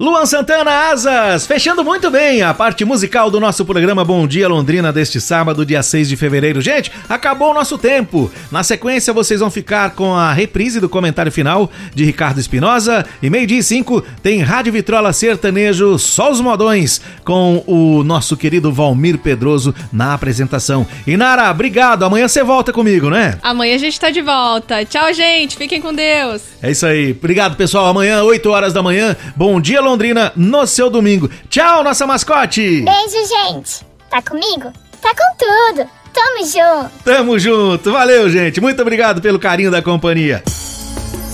Luan Santana Asas, fechando muito bem a parte musical do nosso programa Bom Dia Londrina deste sábado, dia 6 de fevereiro. Gente, acabou o nosso tempo. Na sequência, vocês vão ficar com a reprise do comentário final de Ricardo Espinosa. E meio-dia e cinco tem Rádio Vitrola Sertanejo, só os modões, com o nosso querido Valmir Pedroso na apresentação. E Nara, obrigado. Amanhã você volta comigo, né? Amanhã a gente tá de volta. Tchau, gente. Fiquem com Deus. É isso aí. Obrigado, pessoal. Amanhã, 8 horas da manhã. Bom dia, Londrina, no seu domingo. Tchau, nossa mascote! Beijo, gente! Tá comigo? Tá com tudo! Tamo junto! Tamo junto! Valeu, gente! Muito obrigado pelo carinho da companhia.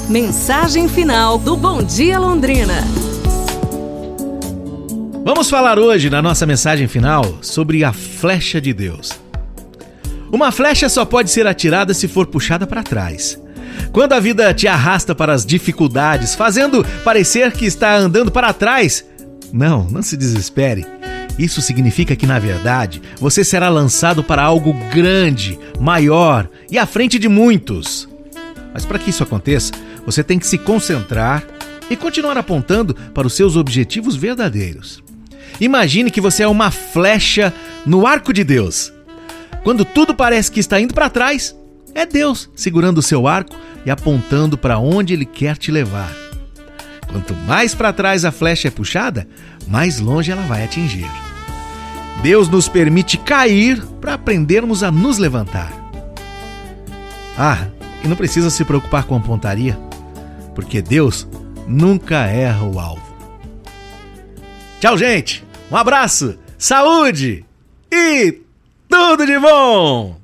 Mensagem final do Bom Dia Londrina. Vamos falar hoje, na nossa mensagem final, sobre a flecha de Deus. Uma flecha só pode ser atirada se for puxada para trás. Quando a vida te arrasta para as dificuldades, fazendo parecer que está andando para trás, não, não se desespere. Isso significa que, na verdade, você será lançado para algo grande, maior e à frente de muitos. Mas para que isso aconteça, você tem que se concentrar e continuar apontando para os seus objetivos verdadeiros. Imagine que você é uma flecha no arco de Deus. Quando tudo parece que está indo para trás, é Deus segurando o seu arco e apontando para onde Ele quer te levar. Quanto mais para trás a flecha é puxada, mais longe ela vai atingir. Deus nos permite cair para aprendermos a nos levantar. Ah, e não precisa se preocupar com a pontaria, porque Deus nunca erra o alvo. Tchau, gente! Um abraço, saúde e tudo de bom!